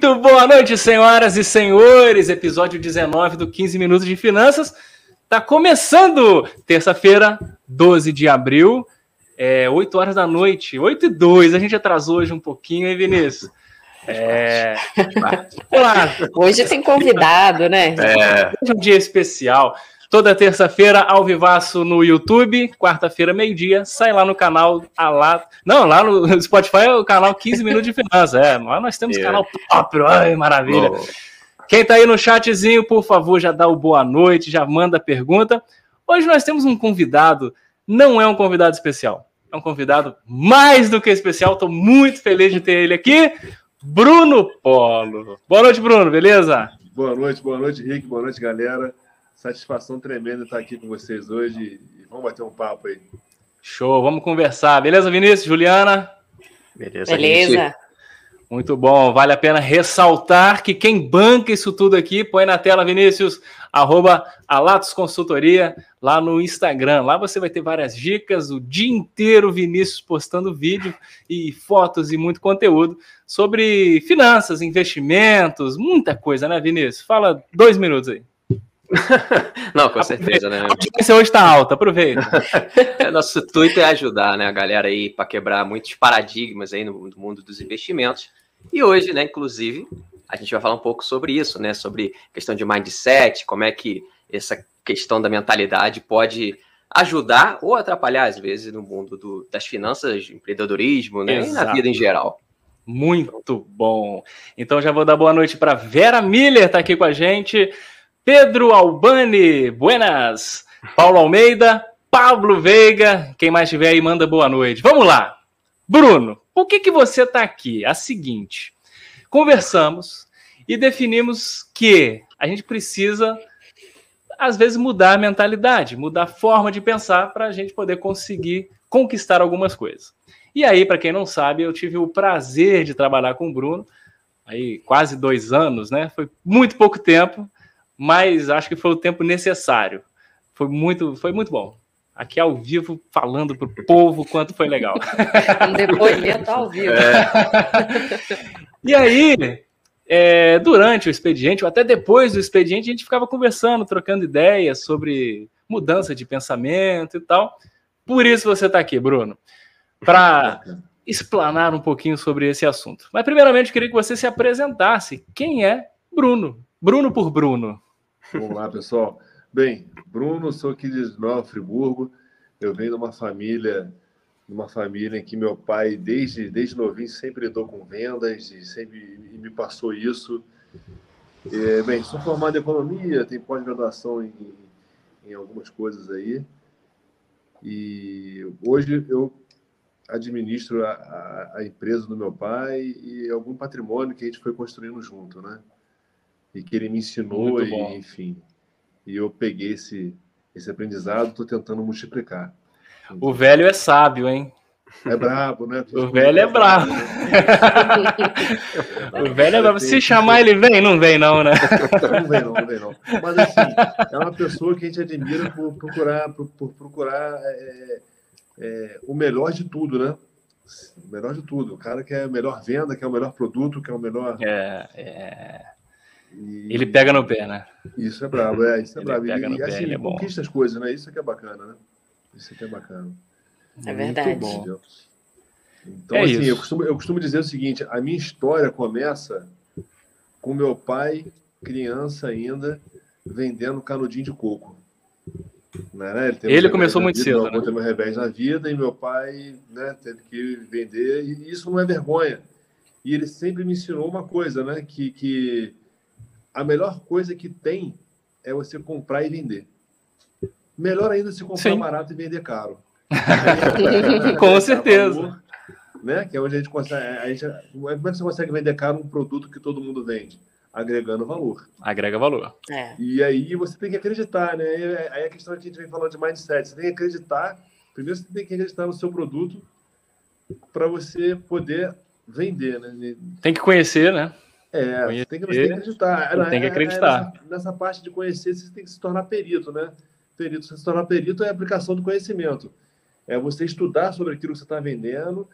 Muito boa noite, senhoras e senhores. Episódio 19 do 15 Minutos de Finanças. Tá começando! Terça-feira, 12 de abril, é, 8 horas da noite, 8 e 2. A gente atrasou hoje um pouquinho, hein, Vinícius? É... Olá. Hoje tem convidado, né? É. Hoje é um dia especial. Toda terça-feira, ao vivaço no YouTube, quarta-feira, meio-dia, sai lá no canal, a lá... não, lá no Spotify é o canal 15 Minutos de Finanças, é, lá nós temos é. canal próprio, ai, maravilha. Boa. Quem tá aí no chatzinho, por favor, já dá o boa noite, já manda pergunta. Hoje nós temos um convidado, não é um convidado especial, é um convidado mais do que especial, estou muito feliz de ter ele aqui, Bruno Polo. Boa noite, Bruno, beleza? Boa noite, boa noite, Rick, boa noite, galera. Satisfação tremenda estar aqui com vocês hoje e vamos bater um papo aí. Show, vamos conversar. Beleza, Vinícius? Juliana? Beleza. Beleza. Gente. Muito bom. Vale a pena ressaltar que quem banca isso tudo aqui, põe na tela, Vinícius, arroba Alatos Consultoria, lá no Instagram. Lá você vai ter várias dicas, o dia inteiro Vinícius postando vídeo e fotos e muito conteúdo sobre finanças, investimentos, muita coisa, né, Vinícius? Fala dois minutos aí. Não, com certeza, né? A audiência hoje está alta, aproveita. É, nosso intuito é ajudar né, a galera aí para quebrar muitos paradigmas aí no, no, mundo dos investimentos. E hoje, né, inclusive, a gente vai falar um pouco sobre isso, né? Sobre questão de mindset, como é que essa questão da mentalidade pode ajudar ou atrapalhar, às vezes, no mundo do, das finanças, empreendedorismo, né? E na vida em geral. Muito bom. Então já vou dar boa noite para Vera Miller, tá aqui com a gente. Pedro Albani, buenas. Paulo Almeida, Pablo Veiga, quem mais tiver aí manda boa noite. Vamos lá. Bruno, por que, que você está aqui? A seguinte, conversamos e definimos que a gente precisa, às vezes, mudar a mentalidade, mudar a forma de pensar para a gente poder conseguir conquistar algumas coisas. E aí, para quem não sabe, eu tive o prazer de trabalhar com o Bruno, aí quase dois anos, né? Foi muito pouco tempo, mas acho que foi o tempo necessário. Foi muito, foi muito bom. Aqui ao vivo, falando para o povo quanto foi legal. Um depoimento ao vivo. É. E aí, é, durante o expediente, ou até depois do expediente, a gente ficava conversando, trocando ideias sobre mudança de pensamento e tal. Por isso você está aqui, Bruno, para explanar um pouquinho sobre esse assunto. Mas, primeiramente, eu queria que você se apresentasse. Quem é Bruno? Bruno por Bruno. Vamos lá, pessoal. Bem, Bruno, sou aqui de Nova Friburgo. Eu venho de uma família, uma família em que meu pai, desde, desde novinho, sempre lidou com vendas e sempre e me passou isso. É, bem, sou formado em economia, tenho pós-graduação em, em algumas coisas aí. E hoje eu administro a, a, a, empresa do meu pai e algum patrimônio que a gente foi construindo junto, né? E que ele me ensinou, e, enfim. E eu peguei esse, esse aprendizado, estou tentando multiplicar. O velho é sábio, hein? É brabo, né? O velho é brabo. o velho é brabo. Se chamar ele vem, não vem não, né? Não vem não, não vem não. Mas assim, é uma pessoa que a gente admira por procurar, por, por procurar é, é, o melhor de tudo, né? O melhor de tudo. O cara que é a melhor venda, que é o melhor produto, que é o melhor... É, é... E... Ele pega no pé, né? Isso é brabo, é, isso é ele brabo. Pega e, no e, pé, assim, ele é bom. conquista as coisas, né? Isso que é bacana, né? Isso que é bacana. É verdade. bom. Então, é assim, eu costumo, eu costumo dizer o seguinte: a minha história começa com meu pai, criança ainda, vendendo canudinho de coco. Né? Ele, ele começou muito vida, cedo. Né? Teve um revés na vida e meu pai né, teve que vender, e isso não é vergonha. E ele sempre me ensinou uma coisa, né? Que, que a melhor coisa que tem é você comprar e vender. Melhor ainda se comprar Sim. barato e vender caro. Com certeza. Valor, né? Que é onde a gente consegue. A gente, como é que você consegue vender caro um produto que todo mundo vende? Agregando valor. Agrega valor. É. E aí você tem que acreditar, né? Aí a questão que a gente vem falando de mindset. Você tem que acreditar. Primeiro você tem que acreditar no seu produto para você poder vender, né? Tem que conhecer, né? É, conhecer, tem, que, tem que acreditar. Tem que acreditar. nessa, nessa, parte de conhecer, você tem que se tornar perito, né? Perito, você se tornar perito é a aplicação do conhecimento. É você estudar sobre aquilo que você está vendendo.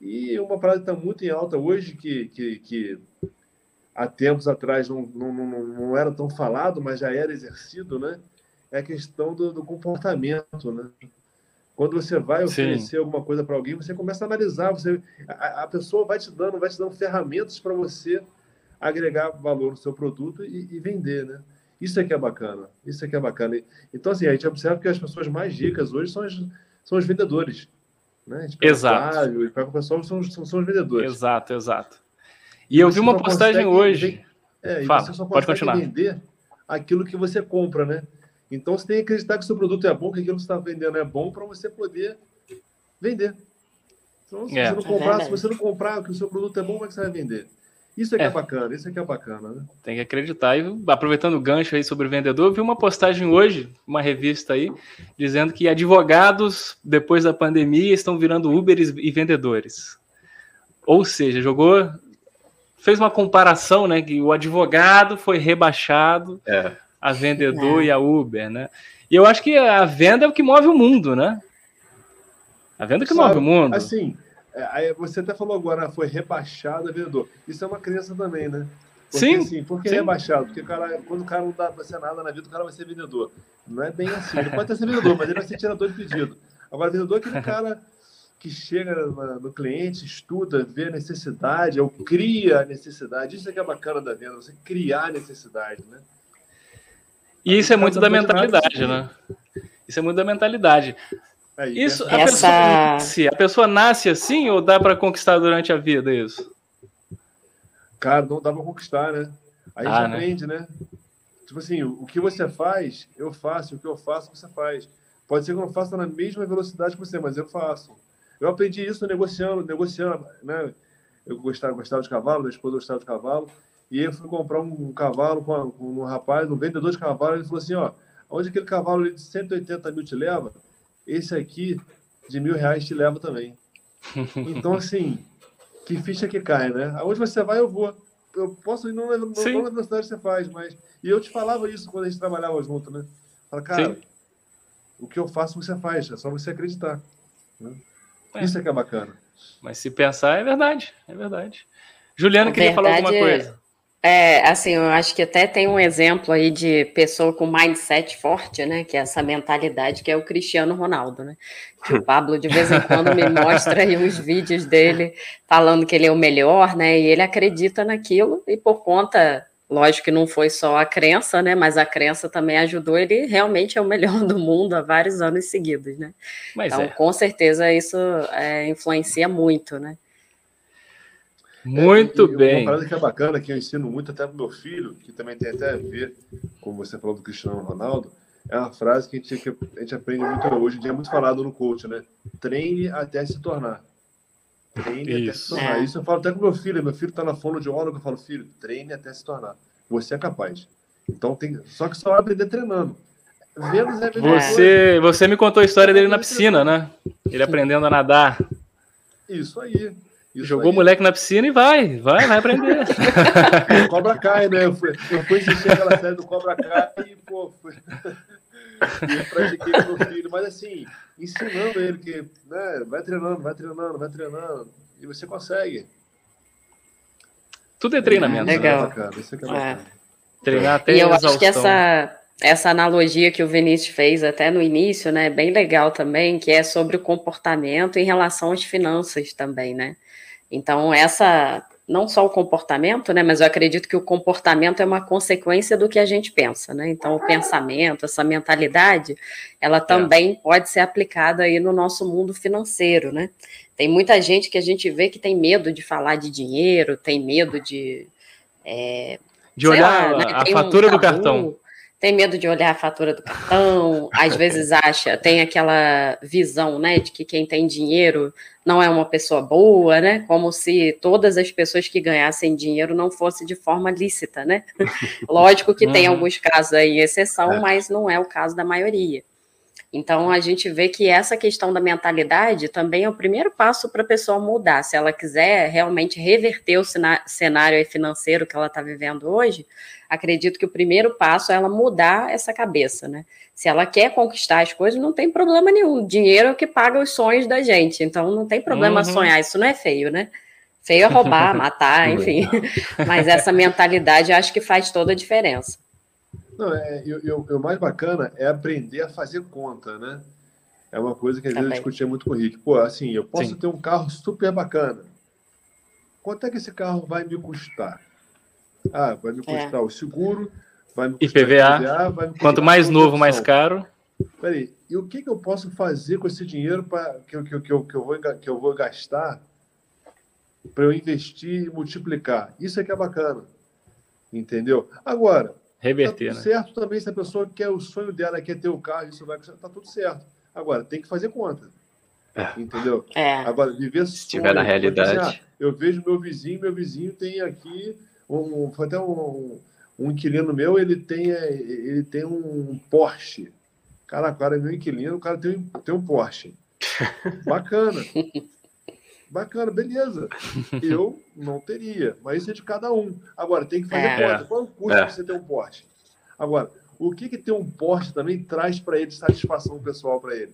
E uma parada que está muito em alta hoje, que, que, que há tempos atrás não, não, não, não era tão falado, mas já era exercido, né? É a questão do, do comportamento, né? Quando você vai oferecer Sim. alguma coisa para alguém, você começa a analisar, você, a, a, pessoa vai te dando, vai te dando ferramentas para você agregar valor no seu produto e, e, vender, né? Isso é que é bacana, isso é que é bacana. Então, assim, a gente observa que as pessoas mais ricas hoje são, as, são os vendedores. Né? Exato. E para o pessoal são, são, são, os vendedores. Exato, exato. E, e eu vi uma postagem hoje. É, Fala, você só pode continuar. vender aquilo que você compra, né? Então você tem que acreditar que o seu produto é bom, que aquilo que você está vendendo é bom para você poder vender. Então, se, é. você não comprar, se você não comprar que o seu produto é bom, como é que você vai vender? Isso é que é, é bacana, isso é que é bacana, né? Tem que acreditar. E aproveitando o gancho aí sobre o vendedor, eu vi uma postagem hoje, uma revista aí, dizendo que advogados, depois da pandemia, estão virando Uberes e vendedores. Ou seja, jogou. Fez uma comparação, né? Que o advogado foi rebaixado é. a vendedor é. e a Uber, né? E eu acho que a venda é o que move o mundo, né? A venda é que Sabe, move o mundo. Assim, é, você até falou agora, foi rebaixado a vendedor. Isso é uma crença também, né? Porque, sim. Assim, por que rebaixado? Porque cara, quando o cara não dá pra ser nada na vida, o cara vai ser vendedor. Não é bem assim. Ele pode até ser vendedor, mas ele vai ser tirador de pedido. Agora, vendedor é aquele cara que chega no cliente, estuda, vê a necessidade, ou cria a necessidade. Isso é que é bacana da venda, você criar a necessidade, né? E isso é muito da mentalidade, né? Isso é muito da mentalidade. É, isso, a, Essa... pessoa nasce, a pessoa nasce assim ou dá para conquistar durante a vida isso? Cara, não dá para conquistar, né? Aí ah, né? aprende, né? Tipo assim, o que você faz, eu faço, o que eu faço, você faz. Pode ser que eu não faça na mesma velocidade que você, mas eu faço. Eu aprendi isso negociando, negociando, né? Eu gostava, gostava de cavalo, minha esposa gostava de cavalo, e eu fui comprar um, cavalo com, com um rapaz, um vendedor de cavalo, ele falou assim, ó, onde aquele cavalo de 180 mil te leva, esse aqui de mil reais te leva também. Então, assim, que ficha que cai, né? Aonde você vai, eu vou. Eu posso ir não, não, não na velocidade que você faz, mas. E eu te falava isso quando a gente trabalhava junto, né? Fala, cara, Sim. o que eu faço, você faz, é só você acreditar. Né? É. Isso é que é bacana. Mas se pensar, é verdade, é verdade. Juliana, queria verdade, falar alguma coisa. É, assim, eu acho que até tem um exemplo aí de pessoa com mindset forte, né? Que é essa mentalidade que é o Cristiano Ronaldo, né? Que o Pablo de vez em quando me mostra aí uns vídeos dele falando que ele é o melhor, né? E ele acredita naquilo e por conta, lógico que não foi só a crença, né? Mas a crença também ajudou ele realmente é o melhor do mundo há vários anos seguidos, né? Mas então, é. com certeza isso é, influencia muito, né? Muito é, bem. Uma parada que é bacana, que eu ensino muito até para meu filho, que também tem até a ver com você falou do Cristiano Ronaldo, é uma frase que a gente, que a gente aprende muito hoje em dia, é muito falado no coach, né? Treine até se tornar. Treine Isso. até se tornar. É. Isso eu falo até com meu filho. Meu filho está na fonoaudióloga, eu falo, filho, treine até se tornar. Você é capaz. Então tem. Só que só vai aprender treinando. Vênus é você, você me contou a história dele na piscina, né? Ele aprendendo a nadar. Isso aí. Isso Jogou o moleque na piscina e vai, vai, vai aprender. o Cobra cai, né? Eu fui, eu fui assistir aquela série do Cobra Kai e, pô, fui... e eu pratiquei com meu filho, mas assim, ensinando ele que, né, vai treinando, vai treinando, vai treinando, e você consegue. Tudo é treinamento. É legal. Né? Isso é, é. Treinar até E eu acho que essa, essa analogia que o Vinícius fez até no início, né, é bem legal também, que é sobre o comportamento em relação às finanças também, né? Então, essa, não só o comportamento, né, mas eu acredito que o comportamento é uma consequência do que a gente pensa, né? Então, o pensamento, essa mentalidade, ela é. também é. pode ser aplicada aí no nosso mundo financeiro, né? Tem muita gente que a gente vê que tem medo de falar de dinheiro, tem medo de. É, de olhar lá, né? a fatura um do cartão tem medo de olhar a fatura do cartão, às vezes acha, tem aquela visão, né, de que quem tem dinheiro não é uma pessoa boa, né, como se todas as pessoas que ganhassem dinheiro não fosse de forma lícita, né. Lógico que tem uhum. alguns casos aí exceção, é. mas não é o caso da maioria. Então, a gente vê que essa questão da mentalidade também é o primeiro passo para a pessoa mudar. Se ela quiser realmente reverter o cenário financeiro que ela está vivendo hoje, acredito que o primeiro passo é ela mudar essa cabeça, né? Se ela quer conquistar as coisas, não tem problema nenhum. Dinheiro é o que paga os sonhos da gente. Então, não tem problema uhum. sonhar, isso não é feio, né? Você ia roubar, matar, enfim. Mas essa mentalidade acho que faz toda a diferença. Não, é, eu, eu, o mais bacana é aprender a fazer conta, né? É uma coisa que às vezes eu discutia muito com o Rick. Pô, assim, eu posso Sim. ter um carro super bacana. Quanto é que esse carro vai me custar? Ah, vai me é. custar é. o seguro, vai me custar IPVA. IPVA vai me Quanto mais novo, mais caro. Peraí, e o que, que eu posso fazer com esse dinheiro pra, que, que, que, eu, que, eu vou, que eu vou gastar para eu investir e multiplicar? Isso é que é bacana. Entendeu? Agora, reverter, tá né? certo também se a pessoa quer o sonho dela quer ter o carro, isso vai tá tudo certo. Agora, tem que fazer conta. É. Entendeu? É. Agora, viver Se estiver na realidade. Assim, ah, eu vejo meu vizinho, meu vizinho tem aqui um, foi até um, um inquilino meu, ele tem, ele tem um Porsche. Cara, cara é meu inquilino, o cara tem, tem um Porsche. Bacana. Bacana, beleza. Eu não teria, mas isso é de cada um. Agora, tem que fazer é. conta. Qual é o custo é. de você ter um Porsche? Agora, o que, que ter um Porsche também traz para ele satisfação pessoal para ele?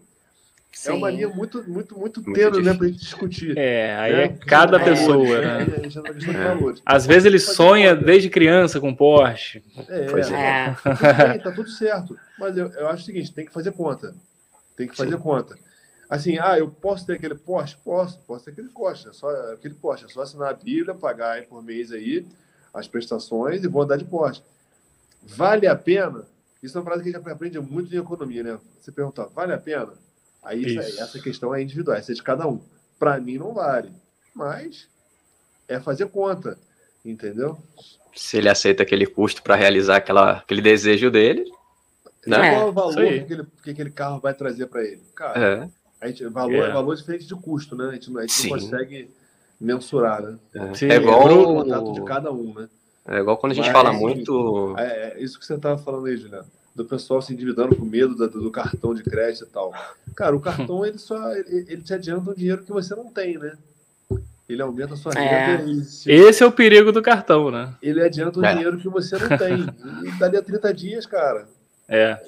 Sim. É uma linha muito, muito, muito, muito tênue, né, para a gente discutir. É, aí né? é cada é, pessoa, é, né? É. Às vezes ele sonha desde criança com Porsche. É, pois é. Tá, bem, tá tudo certo. Mas eu, eu acho o seguinte, tem que fazer conta. Tem que fazer Sim. conta. Assim, ah, eu posso ter aquele Porsche? Posso, posso ter aquele Porsche. É só, aquele Porsche. É só assinar a Bíblia, pagar aí por mês aí as prestações e vou andar de Porsche. Vale a pena? Isso é uma frase que a gente aprende muito em economia, né? Você perguntar, vale a pena? Aí isso. essa questão é individual, essa é de cada um. Para mim não vale, mas é fazer conta, entendeu? Se ele aceita aquele custo para realizar aquela, aquele desejo dele, né? Qual é o valor que aquele, que aquele carro vai trazer para ele? Cara, é. A gente, valor é. valor diferente de custo, né? A gente, a gente não consegue mensurar, né? É, Sim, é igual o contato de cada um, né? É igual quando a gente Mas, fala muito. É, é, isso que você estava falando aí, Juliano do pessoal se endividando com medo do, do, cartão de crédito e tal. Cara, o cartão ele só ele, ele te adianta um dinheiro que você não tem, né? Ele aumenta a sua é. renda. Esse é o perigo do cartão, né? Ele adianta um é. dinheiro que você não tem. E dali a 30 dias, cara. É.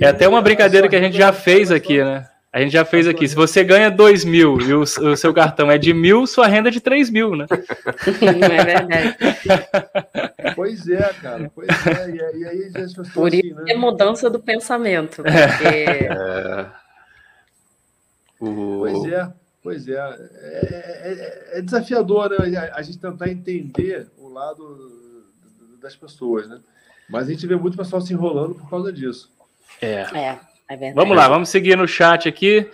é até uma brincadeira que a gente já fez aqui, né? A gente já fez aqui. Se você ganha 2 mil e o, o, seu cartão é de mil, sua renda é de 3 mil, né? Não é verdade. Pois é, cara. Pois é. E, aí as pessoas Por isso assim, né? é mudança do pensamento. Porque... É. Pois é. Pois é. É, é, é desafiador né? a gente tentar entender o lado das pessoas, né? Mas a gente vê muito pessoal se enrolando por causa disso. É. É. É vamos lá, vamos seguir no chat aqui.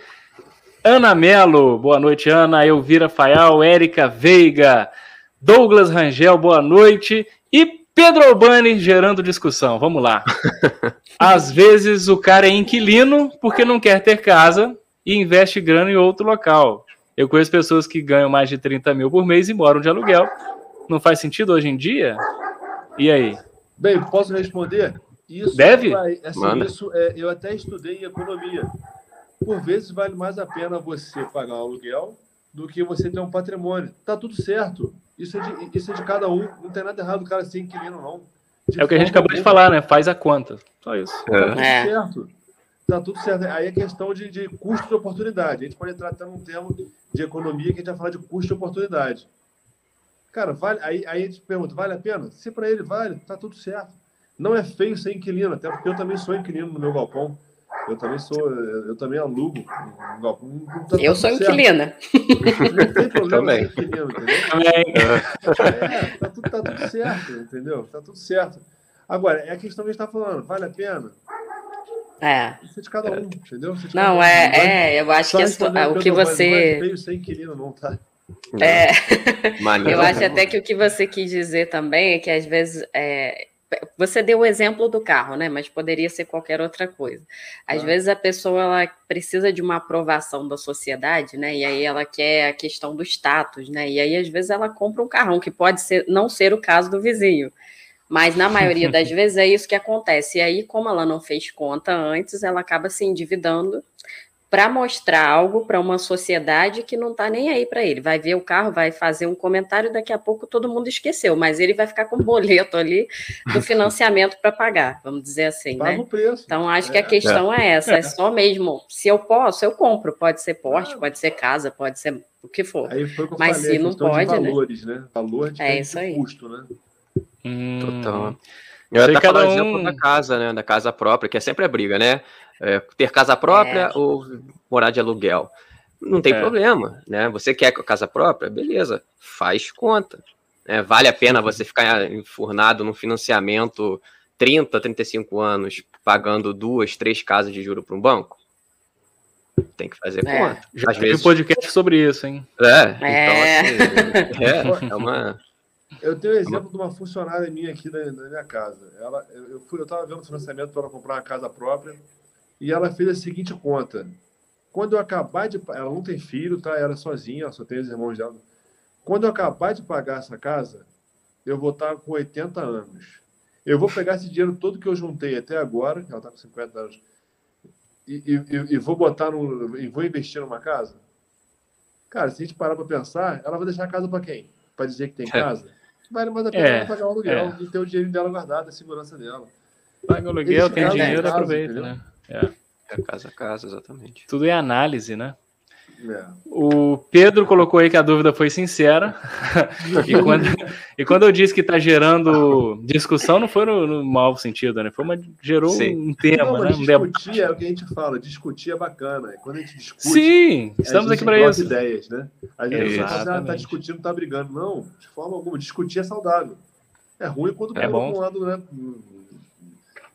Ana Melo, boa noite, Ana. Elvira Faial, Érica Veiga, Douglas Rangel, boa noite. E Pedro Albani gerando discussão. Vamos lá. Às vezes o cara é inquilino porque não quer ter casa e investe grana em outro local. Eu conheço pessoas que ganham mais de 30 mil por mês e moram de aluguel. Não faz sentido hoje em dia? E aí? Bem, posso responder? Isso Deve? Vai, assim, isso é, eu até estudei em economia. Por vezes vale mais a pena você pagar um aluguel do que você ter um patrimônio. Tá tudo certo. Isso é de, isso é de cada um. Não tem nada errado o cara ser inquilino, não. De é o que a gente acabou de falar, né? Faz a conta. Só isso. É. Tá tudo é. certo. Tá tudo certo. Aí é questão de, de custo de oportunidade. A gente pode entrar até num termo de economia que a gente vai falar de custo de oportunidade. Cara, vale, aí, aí a gente pergunta, vale a pena? Se para ele vale, tá tudo certo. Não é feio ser inquilino, até porque eu também sou inquilino no meu galpão. Eu também sou, eu também alugo um galpão. Tá eu sou inquilina. Não tem problema também. inquilino, entendeu? Também. É, tá tudo, tá tudo certo, entendeu? Tá tudo certo. Agora, é a questão que a gente está falando, vale a pena? É. Isso é de cada um, entendeu? É não, um. é, é, eu acho que a, o que você. Não é feio ser inquilino, não, tá? É, eu acho até que o que você quis dizer também é que às vezes é, você deu o exemplo do carro, né? Mas poderia ser qualquer outra coisa. Às ah. vezes a pessoa ela precisa de uma aprovação da sociedade, né? E aí ela quer a questão do status, né? E aí às vezes ela compra um carrão que pode ser não ser o caso do vizinho. Mas na maioria das vezes é isso que acontece. E aí, como ela não fez conta antes, ela acaba se endividando para mostrar algo para uma sociedade que não está nem aí para ele. Vai ver o carro, vai fazer um comentário, daqui a pouco todo mundo esqueceu, mas ele vai ficar com um boleto ali do financiamento para pagar, vamos dizer assim, Paga né? o preço. Então acho que a questão é, essa, é só mesmo, se eu posso, eu compro, pode ser porte, Ah. pode ser casa, pode ser o que for. Aí foi o que eu Mas falei, se não pode, de né? valores, né? Valor de É isso aí. custo, né? Hum, Total. Eu até cada falar o um- exemplo da casa, né? Da casa própria, que é sempre a briga, né? É, ter casa própria É. ou morar de aluguel. Não tem É. problema, né? Você quer casa própria? Beleza, faz conta. né? vale a pena você ficar enfurnado num financiamento 30, 35 anos, pagando duas, três casas de juro para um banco? Tem que fazer É. conta. Já Às teve vezes. podcast sobre isso, hein? É, É. então assim, é, é uma. Eu tenho um exemplo de uma funcionária minha aqui na, na minha casa. Ela, eu, eu fui, eu estava vendo financiamento para ela comprar uma casa própria e ela fez a seguinte conta. Quando eu acabar de. Ela não tem filho, tá? Ela é sozinha, ela só tem os irmãos dela. Quando eu acabar de pagar essa casa, eu vou estar com 80 anos. Eu vou pegar esse dinheiro todo que eu juntei até agora, ela está com 50 anos, e, e- e vou botar no. e vou investir numa casa? Cara, se a gente parar para pensar, ela vai deixar a casa para quem? Para dizer que tem casa? Vale mais a pena É, pagar o aluguel é. e ter o dinheiro dela guardado, a segurança dela. Paga o aluguel, tem é dinheiro, aproveita, entendeu? né? É. É casa a casa, exatamente. Tudo é análise, né? É. O Pedro colocou aí que a dúvida foi sincera. e, quando, e quando eu disse que está gerando discussão, não foi no, no mau sentido, né? Foi uma, gerou Sim. um tema, Não, né? Um debate. discutir é o que a gente fala, discutir é bacana. Quando a gente discute, Sim, a estamos gente aqui para isso. ideias, né? Você fala assim, ah, tá discutindo, tá brigando. Não, de forma alguma. Discutir é saudável. É ruim quando É pula um lado né,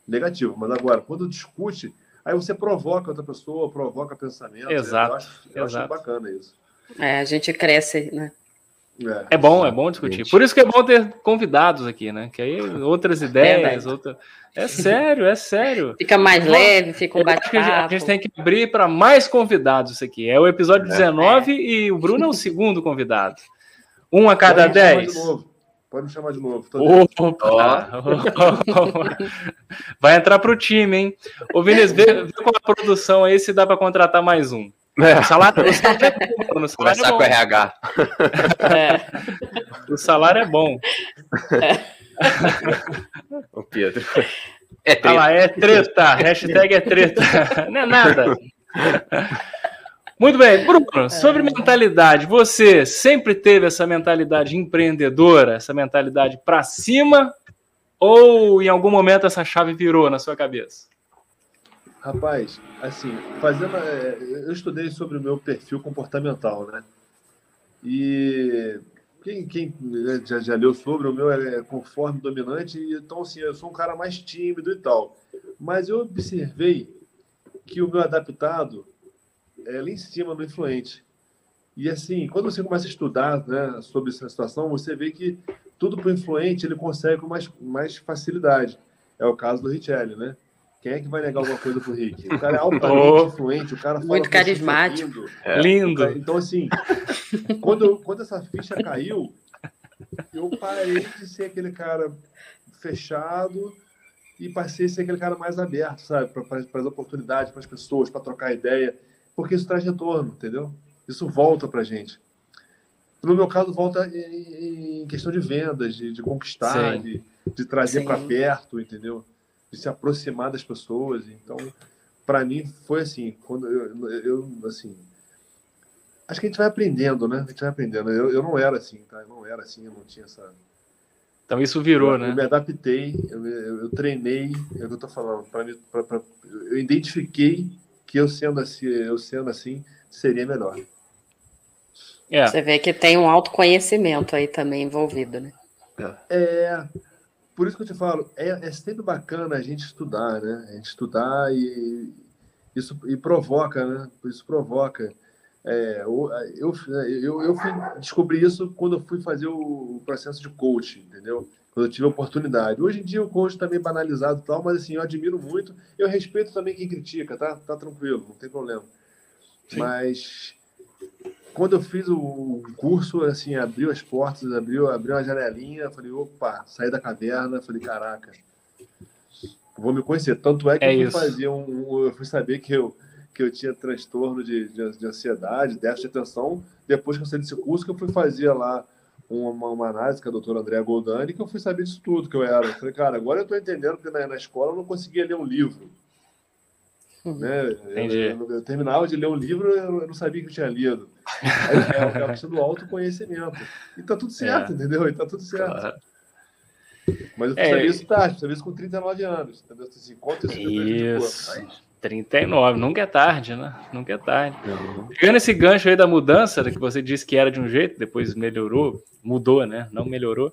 negativo. Mas agora, quando discute, aí você provoca outra pessoa, provoca pensamento. Exato, Eu acho, eu acho exato. bacana isso. É, a gente cresce, né? É bom, é bom discutir. Por isso que é bom ter convidados aqui, né? Que aí outras ideias, Verdade. outra... É sério, é sério. Fica mais leve, fica um acho que a gente- bate-papo. tem que abrir para mais convidados isso aqui. É o episódio 19 e o Bruno é o segundo convidado. Um a cada Pode me chamar 10. de novo. Pode me chamar de novo. Tô dentro. Opa! Vai entrar pro time, hein? Ô, Vinícius, vê, vê com a produção aí se dá para contratar mais um. O salário, o salário é bom. O salário Conversar é com o. RH. É. O salário é bom. O Pedro. É Olha treta. lá, é treta. Hashtag é treta. Não é nada. Muito bem, Bruno, sobre mentalidade, você sempre teve essa mentalidade empreendedora, essa mentalidade para cima, ou em algum momento essa chave virou na sua cabeça? Rapaz, assim, fazendo. é, Eu estudei sobre o meu perfil comportamental, né? E quem, quem né, já, já leu sobre, o meu é conforme dominante, e então, assim, eu sou um cara mais tímido e tal. Mas eu observei que o meu adaptado é lá em cima no influente. E assim, quando você começa a estudar né, sobre essa situação, você vê que tudo para o influente ele consegue com mais, mais facilidade. É o caso do Richelli, né? Quem é que vai negar alguma coisa pro Rick? O cara é altamente Oh. influente, o cara fala Muito carismático. É. Lindo. Então, assim, quando, eu- quando essa ficha caiu, eu parei de ser aquele cara fechado e passei a ser aquele cara mais aberto, sabe? Para as oportunidades, para as pessoas, para trocar ideia. Porque isso traz retorno, entendeu? Isso volta para gente. No meu caso, volta em, questão de vendas, de, de conquistar, de, de trazer para perto, entendeu? De se aproximar das pessoas. Então, para mim, foi assim. Quando eu, eu, assim, acho que a gente vai aprendendo, né? A gente vai aprendendo. Eu, eu não era assim, tá? Eu não era assim, eu não tinha essa. Então isso virou, eu, né? eu me adaptei, eu, eu, eu treinei, é o que eu tô falando. Pra mim, pra, pra- eu identifiquei que eu sendo assim, eu sendo assim, seria melhor. É. Você vê que tem um autoconhecimento aí também envolvido, né? É, por isso que eu te falo, é, é sempre bacana a gente estudar, né? A gente estudar e isso e provoca, né? Isso provoca. É, eu, eu, eu fui descobri isso quando eu fui fazer o processo de coaching, entendeu? Quando eu tive a oportunidade. Hoje em dia o coaching está meio banalizado e tal, mas assim, eu admiro muito. Eu respeito também quem critica, tá? Tá tranquilo, não tem problema. Sim. Mas quando eu fiz o curso, assim, abriu as portas, abriu, abriu uma janelinha, falei, opa, saí da caverna, falei, caraca, vou me conhecer. Tanto é que É eu fui isso. fazer um, um- eu fui saber que eu que eu tinha transtorno de, de, de ansiedade, déficit de atenção, depois que eu saí desse curso, que eu fui fazer lá uma, uma análise com a doutora Andréa Goldani, que eu fui saber disso tudo que eu era. Eu falei, cara, agora eu estou entendendo que na, na escola eu não conseguia ler um livro. Uhum. Né? Eu, eu, terminava de ler um livro eu não sabia que eu tinha lido. Aí, é, é a questão do autoconhecimento. E tá tudo certo, é. entendeu? E tá tudo certo. Claro. Mas eu é, sabia isso tarde, sabia isso com 39 anos. Entendeu? Assim, conta isso, isso. 39, nunca é tarde, né? Nunca é tarde. Uhum. Pegando esse gancho aí da mudança, que você disse que era de um jeito, depois melhorou, mudou, né? Não melhorou.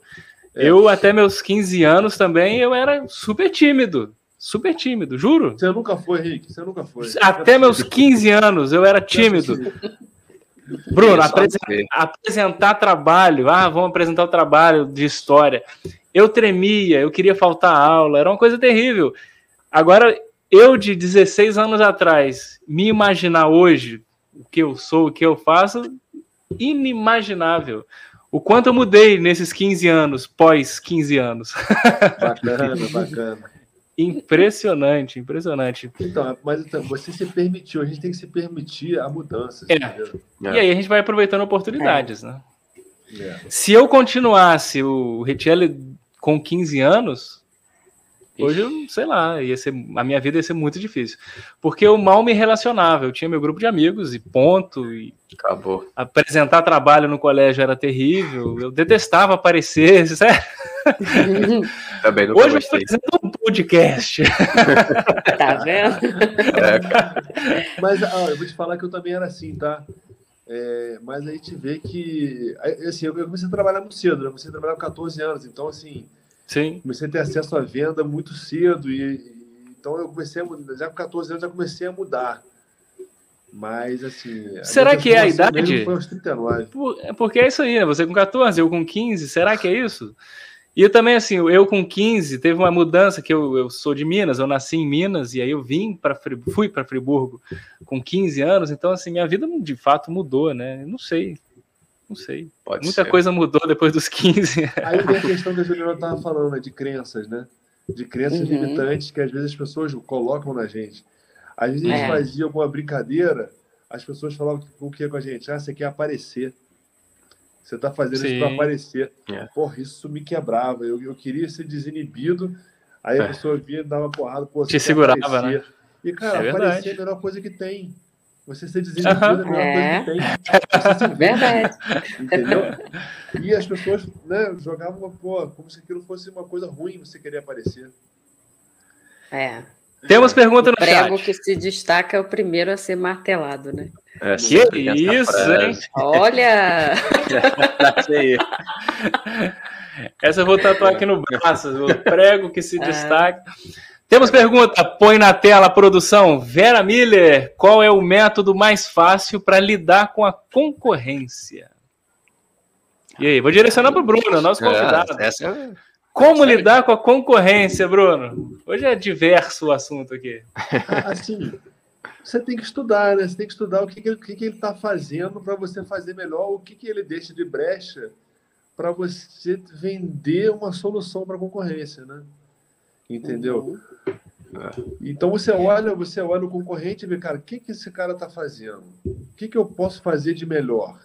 É. Eu, até meus 15 anos também, eu era super tímido. Super tímido, juro. Você nunca foi, Henrique? Você nunca foi. Até meus 15 anos eu era tímido. Bruno, apresentar, apresentar trabalho. Ah, vamos apresentar o trabalho de história. Eu tremia, eu queria faltar aula, era uma coisa terrível. Agora, eu de 16 anos atrás, me imaginar hoje o que eu sou, o que eu faço, inimaginável. O quanto eu mudei nesses 15 anos, pós 15 anos. Bacana, bacana. Impressionante, impressionante. Então, mas então, você se permitiu, a gente tem que se permitir a mudança. É. é. E aí a gente vai aproveitando oportunidades, é. né? É. Se eu continuasse o Richelli com 15 anos, Hoje, eu, sei lá, ia ser, a minha vida ia ser muito difícil. Porque eu mal me relacionava. Eu tinha meu grupo de amigos e ponto. E Acabou. Apresentar trabalho no colégio era terrível. Eu detestava aparecer. Sério? Também não Hoje eu apresento um podcast. tá vendo? É, Mas eu vou te falar que eu também era assim, tá? É, mas aí te vê que. Assim, eu comecei a trabalhar muito cedo, né? Eu comecei a trabalhar com 14 anos, então assim Sim. Comecei a ter acesso à venda muito cedo e, e então eu comecei a mudar, já com 14 anos já comecei a mudar. Mas assim, será que é a idade? Foi aos 39. Por, é porque é isso aí, né? Você com 14, eu com 15, será que é isso? E eu também, assim, eu com 15, teve uma mudança que eu, eu sou de Minas, eu nasci em Minas, e aí eu vim para fui para Friburgo com 15 anos, então, assim, minha vida de fato mudou, né? Não sei. Não sei. Pode Muita ser. coisa mudou depois dos 15. Aí vem a questão que a Juliana estava falando, né, de crenças, né? De crenças uhum. limitantes que às vezes as pessoas colocam na gente. Às vezes a gente é. fazia alguma brincadeira, as pessoas falavam o que com a gente? Ah, você quer aparecer. Você está fazendo Sim. isso para aparecer. É. Porra, isso me quebrava. Eu, eu queria ser desinibido. Aí a é. pessoa via, dava porrada, pô, Te segurava, aparecer. né? E, cara, é aparecer é a melhor coisa que tem. Você ser desinibido uhum. é a melhor coisa que tem. Verdade. Entendeu? E as pessoas né, jogavam pô, como se aquilo fosse uma coisa ruim você querer aparecer. É. Temos pergunta no o prego chat. que se destaca é o primeiro a ser martelado, né? É, que isso, hein? Olha! Essa eu vou tatuar aqui no braço. O prego que se é. destaca. Temos pergunta, põe na tela a produção. Vera Miller, qual é o método mais fácil para lidar com a concorrência? E aí, vou direcionar para o Bruno, nosso é, convidado. É, essa... Como lidar com a concorrência, Bruno? Hoje é diverso o assunto aqui. Assim, você tem que estudar, né? Você tem que estudar o que, que, que ele está fazendo para você fazer melhor, o que, que ele deixa de brecha para você vender uma solução para a concorrência, né? Entendeu? Uhum. Então você olha, você olha o concorrente e vê, cara, o que, que esse cara está fazendo? O que, que eu posso fazer de melhor?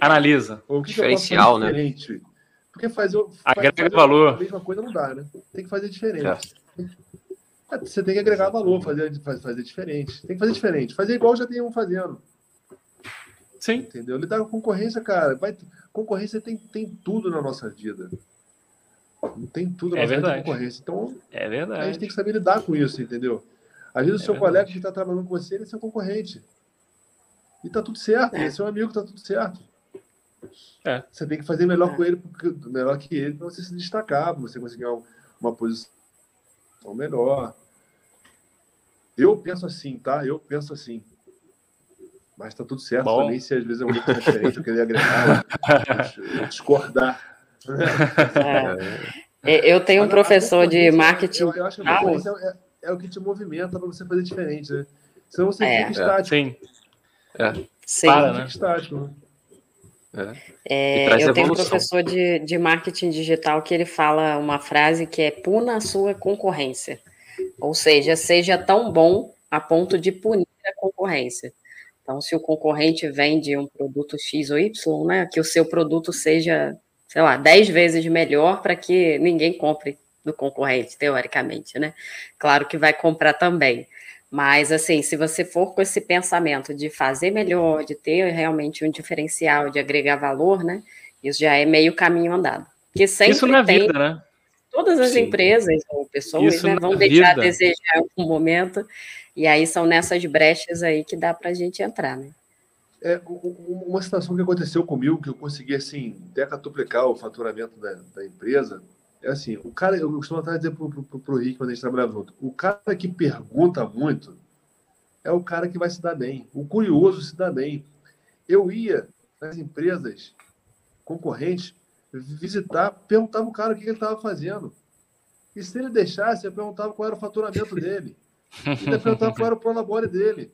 Analisa. Ou o que Diferencial, que eu posso fazer né? diferente? né? Porque fazer, Agrega fazer valor. a mesma coisa não dá, né? Tem que fazer diferente. É. Você tem que agregar valor, fazer, fazer diferente. Tem que fazer diferente. Fazer igual já tem um fazendo. Sim. Entendeu? Lidar com concorrência, cara. Vai, concorrência tem, tem tudo na nossa vida. Tem tudo é verdade. concorrência. Então, é verdade. a gente tem que saber lidar com isso, entendeu? Às vezes é o seu verdade. colega que está trabalhando com você, ele é seu concorrente. E tá tudo certo, é. ele é seu amigo, tá tudo certo. É. Você tem que fazer melhor é. com ele, melhor que ele, para você se destacar, para você conseguir uma posição melhor. Eu penso assim, tá? Eu penso assim. Mas tá tudo certo Bom. também, se às vezes é um pouco diferente, eu queria agregar, discordar. É. é. Eu tenho um professor de marketing. Eu, eu acho que a é, é, o que te movimenta para você fazer diferente, né? Senão você é. fica estático. Sim. É. Sim. Para, né? estático, né? É, eu tenho um professor de, de marketing digital que ele fala uma frase que é puna a sua concorrência. Ou seja, seja tão bom a ponto de punir a concorrência. Então, se o concorrente vende um produto X ou Y, né, que o seu produto seja, sei lá, 10 vezes melhor para que ninguém compre do concorrente, teoricamente, né? Claro que vai comprar também. Mas, assim, se você for com esse pensamento de fazer melhor, de ter realmente um diferencial, de agregar valor, né? Isso já é meio caminho andado. Porque sempre Isso na tem, vida, né? Todas as Sim. empresas ou pessoas né, vão deixar vida. a desejar em algum momento, e aí são nessas brechas aí que dá para a gente entrar, né? É, uma situação que aconteceu comigo, que eu consegui, assim, decatuplicar o faturamento da, da empresa, é assim, o cara, eu costumo até dizer pro, pro, pro Rick quando a gente trabalhava junto, o cara que pergunta muito é o cara que vai se dar bem. O curioso se dá bem. Eu ia nas empresas concorrentes visitar, perguntava o cara o que ele estava fazendo. E se ele deixasse, eu perguntava qual era o faturamento dele. E perguntava qual era o prolabore dele.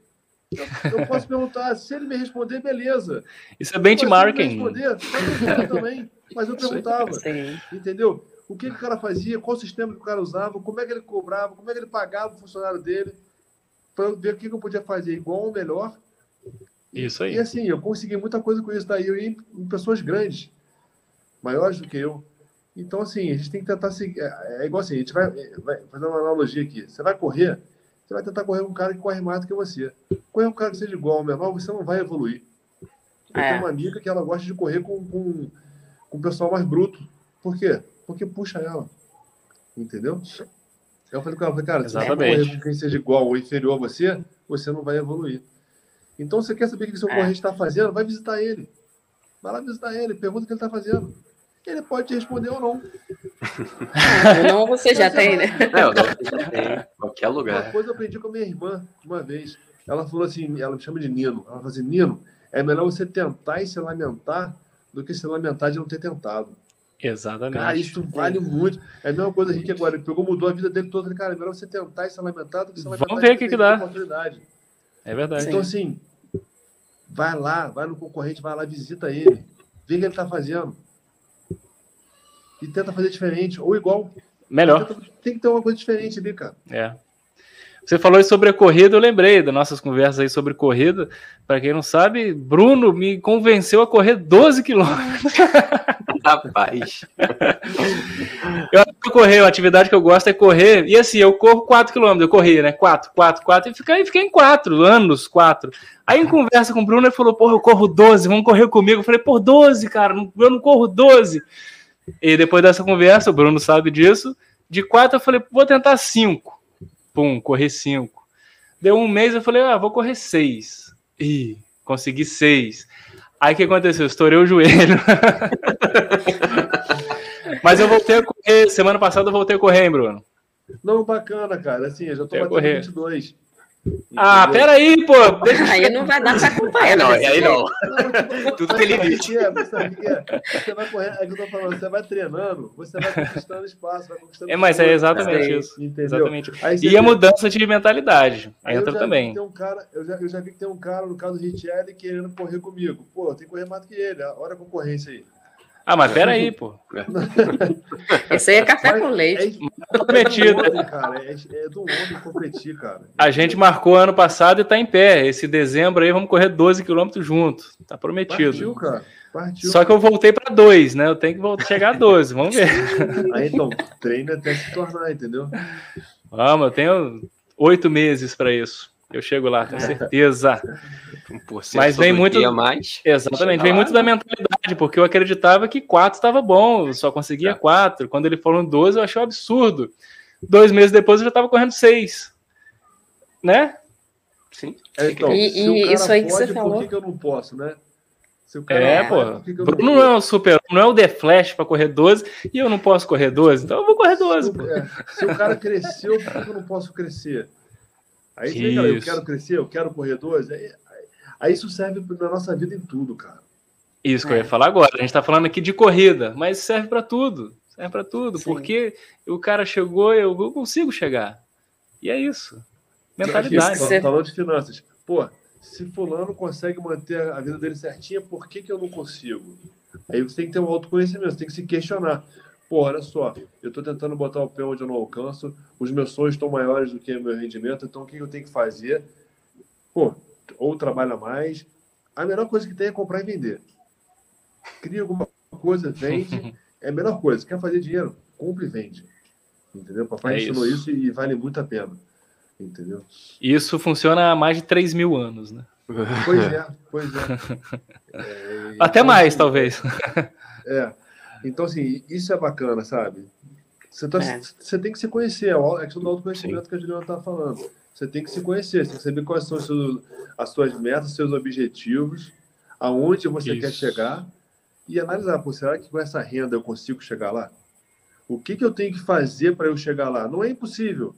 Eu, eu, posso perguntar, se ele me responder, beleza. Isso é benchmarking. Se ele me responder, também. Mas eu perguntava. Sim. Entendeu? O que, que o cara fazia, qual sistema que o cara usava, como é que ele cobrava, como é que ele pagava o funcionário dele, para eu ver o que, que eu podia fazer igual ou melhor. Isso aí. E assim, eu consegui muita coisa com isso daí, eu ia em, em pessoas grandes, maiores do que eu. Então, assim, a gente tem que tentar seguir. É, é igual assim, a gente vai, vai fazer uma analogia aqui. Você vai correr, você vai tentar correr com um cara que corre mais do que você. Correr com um cara que seja igual ou menor, você não vai evoluir. Eu é. tenho uma amiga que ela gosta de correr com, com, com o pessoal mais bruto. Por quê? Porque puxa ela. Entendeu? Eu falei com ela, cara, se você correr com quem seja igual ou inferior a você, você não vai evoluir. Então, você quer saber o que o seu é. concorrente está fazendo? Vai visitar ele. Vai lá visitar ele, pergunta o que ele está fazendo. Ele pode te responder ou não. não, você já tem, né? Não, não, já tem. Qualquer lugar. Uma coisa eu aprendi com a minha irmã uma vez. Ela falou assim, ela me chama de Nino. Ela falou assim, Nino, é melhor você tentar e se lamentar do que se lamentar de não ter tentado. Exatamente. Cara, isso vale muito. É a mesma coisa que agora. Ele pegou, mudou a vida dele toda. Falei, cara, é melhor você tentar e se lamentar do que se lamentar. Vamos ver o que, que dá. Oportunidade. É verdade. Então, assim, vai lá, vai no concorrente, vai lá, visita ele, vê o que ele está fazendo. E tenta fazer diferente, ou igual. Melhor. Tenta, tem que ter uma coisa diferente ali, cara. É. Você falou sobre a corrida, eu lembrei das nossas conversas aí sobre corrida. Para quem não sabe, Bruno me convenceu a correr 12 quilômetros. Rapaz. eu correr, a atividade que eu gosto é correr. E assim, eu corro 4 quilômetros, eu corri, né? 4, 4, 4. E fiquei, fiquei em 4 anos, 4. Aí em conversa com o Bruno, ele falou: Porra, eu corro 12, vamos correr comigo. Eu falei: Por 12, cara, eu não corro 12. E depois dessa conversa, o Bruno sabe disso. De 4, eu falei: Vou tentar 5 pum, correr 5. Deu um mês, eu falei, ah, vou correr 6. Ih, consegui 6. Aí o que aconteceu? Estourei o joelho. Mas eu voltei a correr, semana passada eu voltei a correr, hein, Bruno? Não, bacana, cara. Assim, eu já tô batendo 22. Ah, peraí, pô. Aí não vai dar pra acompanhar. não, aí não. Tudo tem limite. É, você, você vai correndo, é que eu tô falando, você vai treinando, você vai conquistando espaço, vai conquistando É, mas é exatamente isso. Entendeu? Exatamente. e a mudança de mentalidade entra também. Tem um cara, eu, já, eu já vi que tem um cara, no caso do Richelli, querendo correr comigo. Pô, tem que correr mais do que ele. Olha a concorrência aí. Ah, mas pera aí, pô. Esse aí é café com leite. É, prometido. É, cara, é, é do homem competir, cara. A gente marcou ano passado e tá em pé. Esse dezembro aí vamos correr 12 quilômetros juntos. Tá prometido. Partiu, cara. Partiu. Só que eu voltei para dois, né? Eu tenho que voltar, chegar a 12. Vamos ver. Aí então, treino até se tornar, entendeu? Vamos, eu tenho oito meses para isso. Eu chego lá, tenho certeza. Mas vem muito. Mais, Exatamente, vem lá. muito da mentalidade, porque eu acreditava que quatro estava bom, eu só conseguia é. quatro. Quando ele falou 12, eu achei um absurdo. Dois meses depois eu já estava correndo seis. Né? Sim. É, então, e, e isso aí que pode, você falou. Por que, que eu não posso, né? é, pô. Bruno não é o super, não é o The Flash para correr 12 e eu não posso correr 12, então eu vou correr 12. Se, é, se o cara cresceu, por que eu não posso crescer? Aí você vê, cara, eu quero crescer, eu quero correr 12. Aí, aí, isso serve na nossa vida em tudo, cara. Isso que é. eu ia falar agora. A gente está falando aqui de corrida, mas serve para tudo. Serve para tudo, Sim. porque o cara chegou, eu consigo chegar. E é isso. Mentalidade. Você falou de finanças. Pô, se fulano consegue manter a vida dele certinha, por que, que eu não consigo? Aí você tem que ter um autoconhecimento, você tem que se questionar. Pô, olha só, eu estou tentando botar o pé onde eu não alcanço, os meus sonhos estão maiores do que o meu rendimento, então o que eu tenho que fazer? Pô, ou trabalha mais. A melhor coisa que tem é comprar e vender. Cria alguma coisa, vende, é a melhor coisa. Quer fazer dinheiro? Compre e vende. Entendeu? Papai é ensinou isso. isso e vale muito a pena. Entendeu? Isso funciona há mais de 3 mil anos, né? Pois é, pois é. é Até então, mais, talvez. É. Então, assim, isso é bacana, sabe? Você, tá, é. você tem que se conhecer, é a questão do autoconhecimento Sim. que a Juliana está falando. Você tem que se conhecer, você tem que saber quais são seus, as suas metas, seus objetivos, aonde você isso. quer chegar e analisar, pô, será que com essa renda eu consigo chegar lá? O que, que eu tenho que fazer para eu chegar lá? Não é impossível.